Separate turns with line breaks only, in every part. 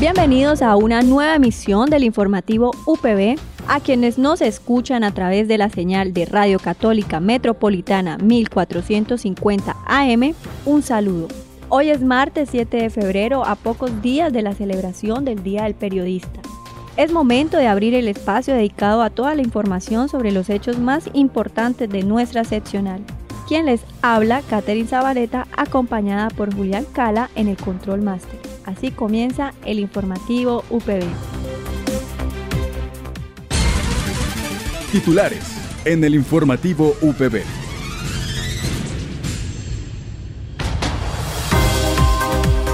Bienvenidos a una nueva emisión del informativo UPB. A quienes nos escuchan a través de la señal de Radio Católica Metropolitana 1450 AM, un saludo. Hoy es martes 7 de febrero, a pocos días de la celebración del Día del Periodista. Es momento de abrir el espacio dedicado a toda la información sobre los hechos más importantes de nuestra seccional. Quien les habla, Catherine Zabaleta, acompañada por Julián Cala en el Control Master. Así comienza el informativo UPB.
Titulares en el informativo UPB.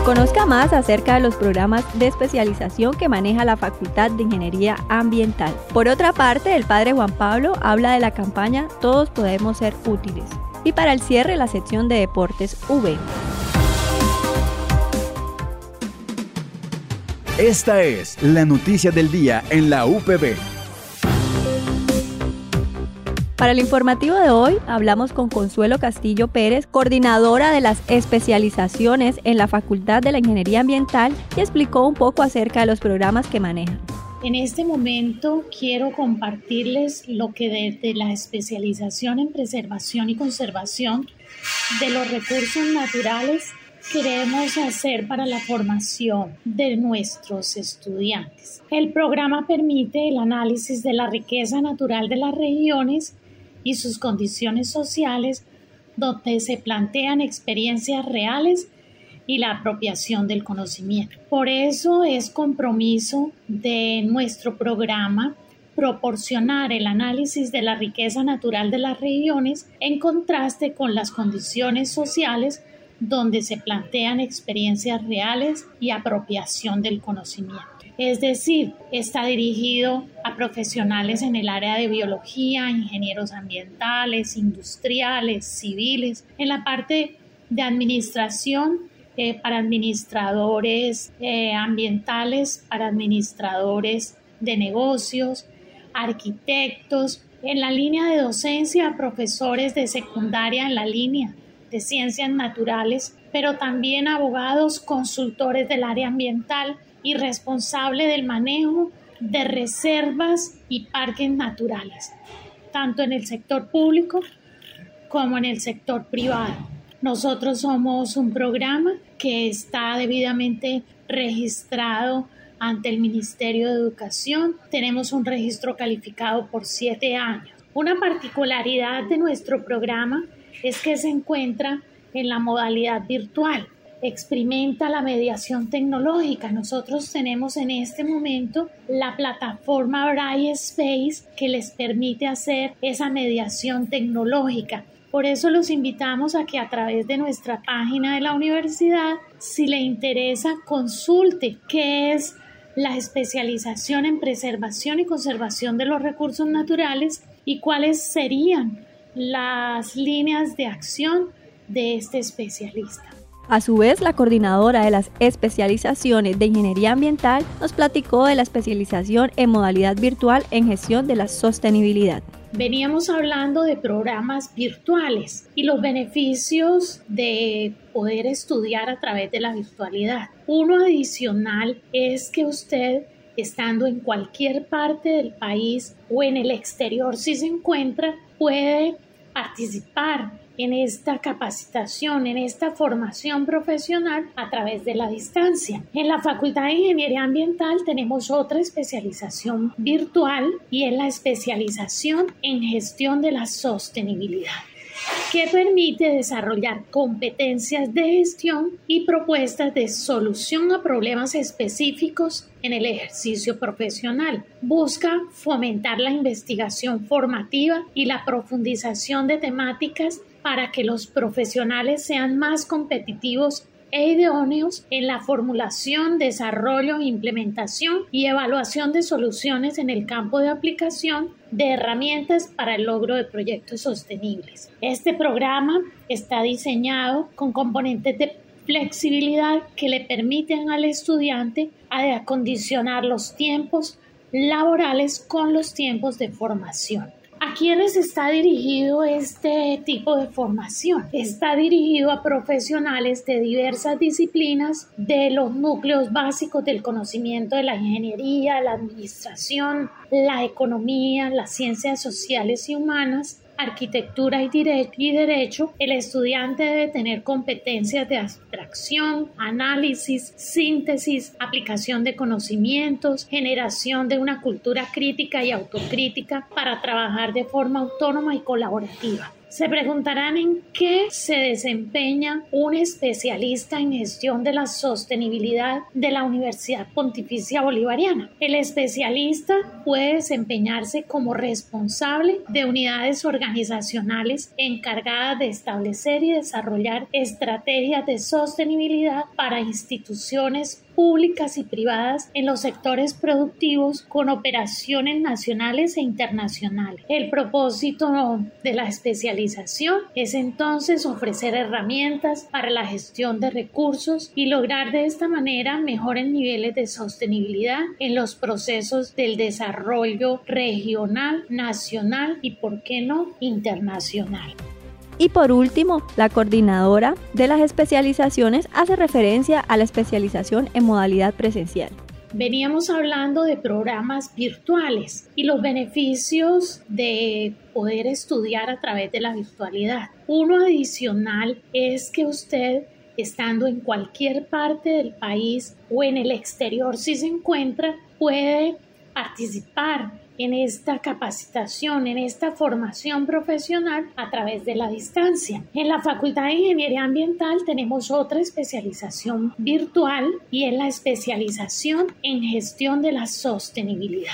Conozca más acerca de los programas de especialización que maneja la Facultad de Ingeniería Ambiental. Por otra parte, el padre Juan Pablo habla de la campaña Todos podemos ser útiles. Y para el cierre, la sección de deportes V.
Esta es la noticia del día en la UPB.
Para el informativo de hoy hablamos con Consuelo Castillo Pérez, coordinadora de las especializaciones en la Facultad de la Ingeniería Ambiental, y explicó un poco acerca de los programas que manejan.
En este momento quiero compartirles lo que desde la especialización en preservación y conservación de los recursos naturales queremos hacer para la formación de nuestros estudiantes. El programa permite el análisis de la riqueza natural de las regiones y sus condiciones sociales, donde se plantean experiencias reales y la apropiación del conocimiento. Por eso es compromiso de nuestro programa proporcionar el análisis de la riqueza natural de las regiones en contraste con las condiciones sociales donde se plantean experiencias reales y apropiación del conocimiento. Es decir, está dirigido a profesionales en el área de biología, ingenieros ambientales, industriales, civiles, en la parte de administración eh, para administradores eh, ambientales, para administradores de negocios, arquitectos, en la línea de docencia, profesores de secundaria en la línea de ciencias naturales, pero también abogados, consultores del área ambiental y responsable del manejo de reservas y parques naturales, tanto en el sector público como en el sector privado. Nosotros somos un programa que está debidamente registrado ante el Ministerio de Educación. Tenemos un registro calificado por siete años. Una particularidad de nuestro programa es que se encuentra en la modalidad virtual, experimenta la mediación tecnológica. Nosotros tenemos en este momento la plataforma Braille Space que les permite hacer esa mediación tecnológica. Por eso los invitamos a que a través de nuestra página de la universidad, si le interesa, consulte qué es la especialización en preservación y conservación de los recursos naturales y cuáles serían las líneas de acción de este especialista.
A su vez, la coordinadora de las especializaciones de Ingeniería Ambiental nos platicó de la especialización en modalidad virtual en gestión de la sostenibilidad.
Veníamos hablando de programas virtuales y los beneficios de poder estudiar a través de la virtualidad. Uno adicional es que usted estando en cualquier parte del país o en el exterior si se encuentra, puede participar en esta capacitación, en esta formación profesional a través de la distancia. En la Facultad de Ingeniería Ambiental tenemos otra especialización virtual y es la especialización en gestión de la sostenibilidad que permite desarrollar competencias de gestión y propuestas de solución a problemas específicos en el ejercicio profesional. Busca fomentar la investigación formativa y la profundización de temáticas para que los profesionales sean más competitivos e idóneos en la formulación, desarrollo, implementación y evaluación de soluciones en el campo de aplicación de herramientas para el logro de proyectos sostenibles. Este programa está diseñado con componentes de flexibilidad que le permiten al estudiante acondicionar los tiempos laborales con los tiempos de formación. ¿A quiénes está dirigido este tipo de formación? Está dirigido a profesionales de diversas disciplinas de los núcleos básicos del conocimiento de la ingeniería, la administración, la economía, las ciencias sociales y humanas, arquitectura y, derecho, el estudiante debe tener competencias de abstracción, análisis, síntesis, aplicación de conocimientos, generación de una cultura crítica y autocrítica para trabajar de forma autónoma y colaborativa. Se preguntarán en qué se desempeña un especialista en gestión de la sostenibilidad de la Universidad Pontificia Bolivariana. El especialista puede desempeñarse como responsable de unidades organizacionales encargadas de establecer y desarrollar estrategias de sostenibilidad para instituciones públicas y privadas en los sectores productivos con operaciones nacionales e internacionales. El propósito de la especialización es entonces ofrecer herramientas para la gestión de recursos y lograr de esta manera mejores niveles de sostenibilidad en los procesos del desarrollo regional, nacional y, por qué no, internacional.
Y por último, la coordinadora de las especializaciones hace referencia a la especialización en modalidad presencial.
Veníamos hablando de programas virtuales y los beneficios de poder estudiar a través de la virtualidad. Uno adicional es que usted, estando en cualquier parte del país o en el exterior si se encuentra, puede participar en esta capacitación, en esta formación profesional a través de la distancia. En la Facultad de Ingeniería Ambiental tenemos otra especialización virtual y es la especialización en gestión de la sostenibilidad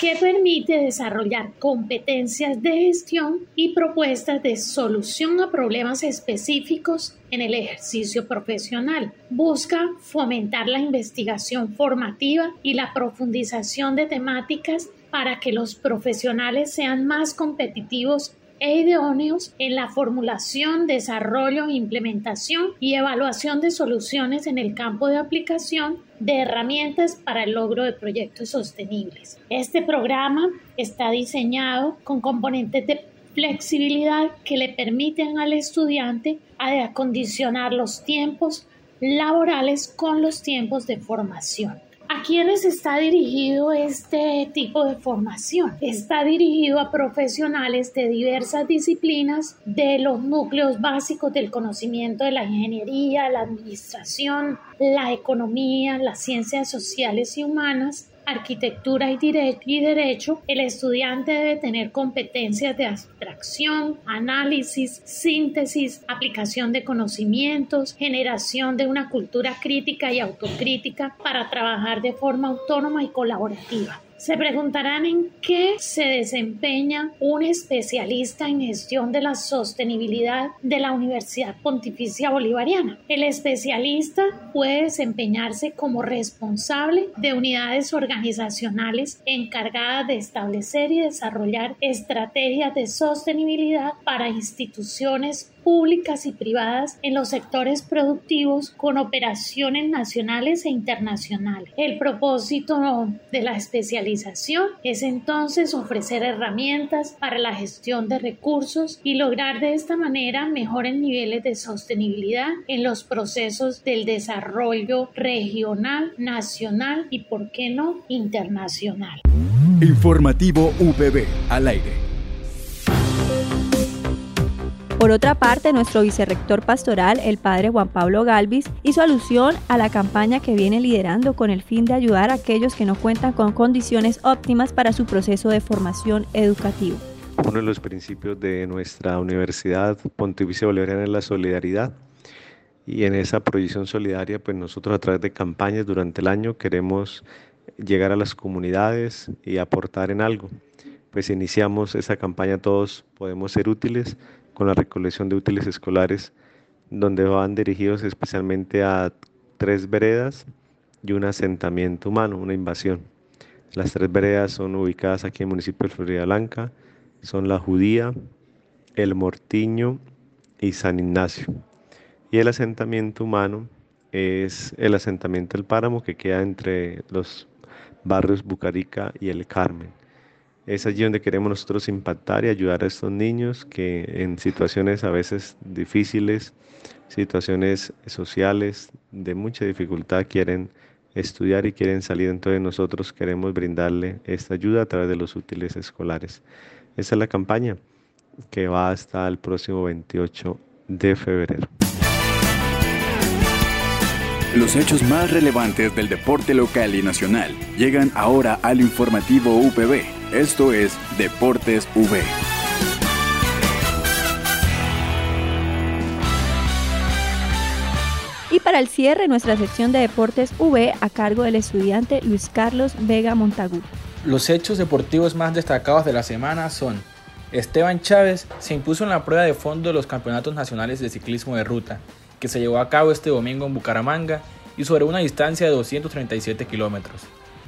que permite desarrollar competencias de gestión y propuestas de solución a problemas específicos en el ejercicio profesional. Busca fomentar la investigación formativa y la profundización de temáticas para que los profesionales sean más competitivos e idóneos en la formulación, desarrollo, implementación y evaluación de soluciones en el campo de aplicación de herramientas para el logro de proyectos sostenibles. Este programa está diseñado con componentes de flexibilidad que le permiten al estudiante acondicionar los tiempos laborales con los tiempos de formación. ¿A quiénes está dirigido este tipo de formación? Está dirigido a profesionales de diversas disciplinas de los núcleos básicos del conocimiento de la ingeniería, la administración, la economía, las ciencias sociales y humanas, arquitectura y, derecho, el estudiante debe tener competencias de abstracción, análisis, síntesis, aplicación de conocimientos, generación de una cultura crítica y autocrítica para trabajar de forma autónoma y colaborativa. Se preguntarán en qué se desempeña un especialista en gestión de la sostenibilidad de la Universidad Pontificia Bolivariana. El especialista puede desempeñarse como responsable de unidades organizacionales encargadas de establecer y desarrollar estrategias de sostenibilidad para instituciones públicas y privadas en los sectores productivos con operaciones nacionales e internacionales. El propósito de la especialización es entonces ofrecer herramientas para la gestión de recursos y lograr de esta manera mejores niveles de sostenibilidad en los procesos del desarrollo regional, nacional y, por qué no, internacional.
Informativo UPB al aire.
Por otra parte, nuestro vicerrector pastoral, el padre Juan Pablo Galvis, hizo alusión a la campaña que viene liderando con el fin de ayudar a aquellos que no cuentan con condiciones óptimas para su proceso de formación educativo.
Uno de los principios de nuestra Universidad Pontificia Bolivariana es la solidaridad. Y en esa proyección solidaria, pues nosotros a través de campañas durante el año queremos llegar a las comunidades y aportar en algo. Pues iniciamos esa campaña Todos podemos ser útiles con la recolección de útiles escolares donde van dirigidos especialmente a tres veredas y un asentamiento humano, una invasión. Las tres veredas son ubicadas aquí en el municipio de Florida Blanca, son la Judía, el Mortiño y San Ignacio. Y el asentamiento humano es el asentamiento del Páramo que queda entre los barrios Bucarica y el Carmen. Es allí donde queremos nosotros impactar y ayudar a estos niños que en situaciones a veces difíciles, situaciones sociales de mucha dificultad quieren estudiar y quieren salir. Entonces nosotros queremos brindarle esta ayuda a través de los útiles escolares. Esa es la campaña que va hasta el próximo 28 de febrero.
Los hechos más relevantes del deporte local y nacional llegan ahora al informativo UPB. Esto es Deportes V.
Y para el cierre, nuestra sección de Deportes V a cargo del estudiante Luis Carlos Vega Montagu.
Los hechos deportivos más destacados de la semana son Esteban Chávez se impuso en la prueba de fondo de los campeonatos nacionales de ciclismo de ruta, que se llevó a cabo este domingo en Bucaramanga y sobre una distancia de 237 kilómetros.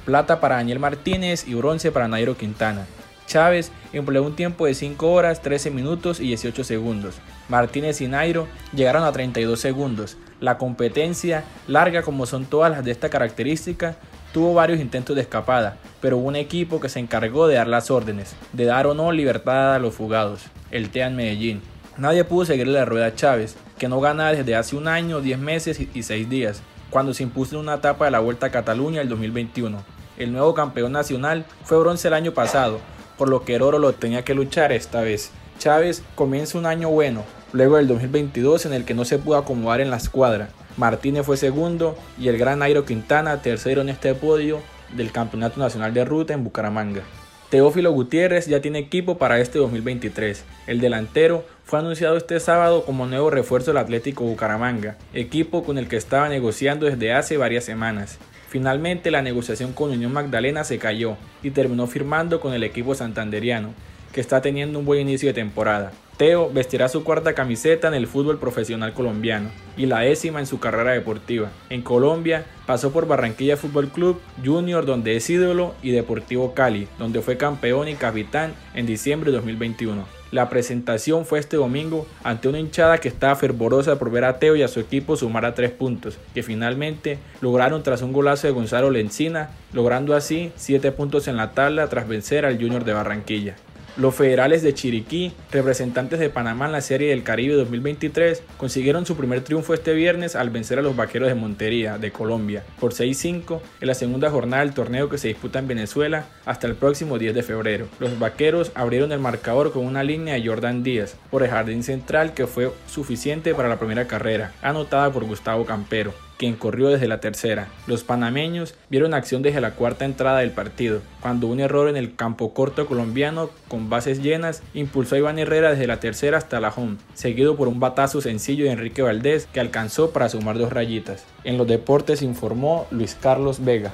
Plata para Daniel Martínez y bronce para Nairo Quintana. Chávez empleó un tiempo de 5 horas, 13 minutos y 18 segundos. Martínez y Nairo llegaron a 32 segundos. La competencia, larga como son todas las de esta característica, tuvo varios intentos de escapada, pero hubo un equipo que se encargó de dar las órdenes, de dar o no libertad a los fugados, el TEAN Medellín. Nadie pudo seguirle la rueda a Chávez, que no gana desde hace un año, 10 meses y 6 días, cuando se impuso en una etapa de la Vuelta a Cataluña el 2021. El nuevo campeón nacional fue bronce el año pasado, por lo que el oro lo tenía que luchar esta vez. Chávez comienza un año bueno, luego del 2022 en el que no se pudo acomodar en la escuadra, Martínez fue segundo y el gran Nairo Quintana tercero en este podio del Campeonato Nacional de Ruta en Bucaramanga. Teófilo Gutiérrez ya tiene equipo para este 2023. El delantero fue anunciado este sábado como nuevo refuerzo del Atlético Bucaramanga, equipo con el que estaba negociando desde hace varias semanas. Finalmente la negociación con Unión Magdalena se cayó y terminó firmando con el equipo santanderiano, que está teniendo un buen inicio de temporada. Teo vestirá su cuarta camiseta en el fútbol profesional colombiano y la décima en su carrera deportiva. En Colombia pasó por Barranquilla Fútbol Club, Junior donde es ídolo y Deportivo Cali, donde fue campeón y capitán en diciembre de 2021. La presentación fue este domingo ante una hinchada que estaba fervorosa por ver a Teo y a su equipo sumar a tres puntos, que finalmente lograron tras un golazo de Gonzalo Lencina, logrando así siete puntos en la tabla tras vencer al Junior de Barranquilla. Los federales de Chiriquí, representantes de Panamá en la Serie del Caribe 2023, consiguieron su primer triunfo este viernes al vencer a los Vaqueros de Montería, de Colombia, por 6-5 en la segunda jornada del torneo que se disputa en Venezuela hasta el próximo 10 de febrero. Los Vaqueros abrieron el marcador con una línea de Jordan Díaz por el jardín central que fue suficiente para la primera carrera, anotada por Gustavo Campero quien corrió desde la tercera. Los panameños vieron acción desde la cuarta entrada del partido, cuando un error en el campo corto colombiano con bases llenas impulsó a Iván Herrera desde la tercera hasta la home, seguido por un batazo sencillo de Enrique Valdés que alcanzó para sumar dos rayitas. En los deportes informó Luis Carlos Vega.